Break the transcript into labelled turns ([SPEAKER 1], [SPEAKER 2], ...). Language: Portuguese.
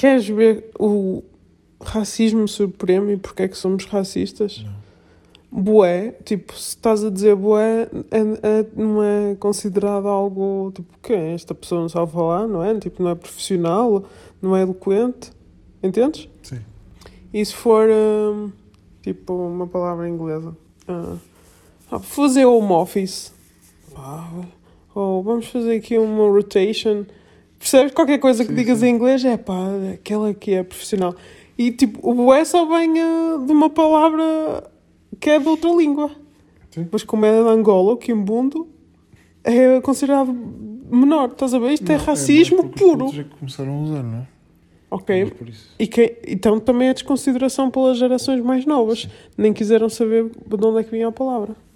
[SPEAKER 1] Queres ver o racismo supremo e porque é que somos racistas? Bué, tipo, se estás a dizer bué, é, é- não é considerado algo, tipo, que esta pessoa não sabe falar, não é? Tipo, não é profissional, não é eloquente, entendes?
[SPEAKER 2] Sim.
[SPEAKER 1] E se for, hum, tipo, uma palavra inglesa? Ah, fazer home office. Ou vamos fazer aqui uma rotation. Percebes? Qualquer coisa que
[SPEAKER 2] Sim,
[SPEAKER 1] digas
[SPEAKER 2] sim.
[SPEAKER 1] em inglês é pá, aquela que é profissional. E tipo, o bué só vem ah, de uma palavra que é de outra língua.
[SPEAKER 2] Sim.
[SPEAKER 1] Mas como é de Angola, o quimbundo é considerado menor. Estás a ver? Isto é
[SPEAKER 2] Não,
[SPEAKER 1] racismo
[SPEAKER 2] mais porque os
[SPEAKER 1] puro.
[SPEAKER 2] putos é que começaram a usar, não é?
[SPEAKER 1] Ok,
[SPEAKER 2] isso.
[SPEAKER 1] e que, então também é desconsideração pelas gerações mais novas. Nem quiseram saber de onde é que vinha a palavra.
[SPEAKER 2] Sim.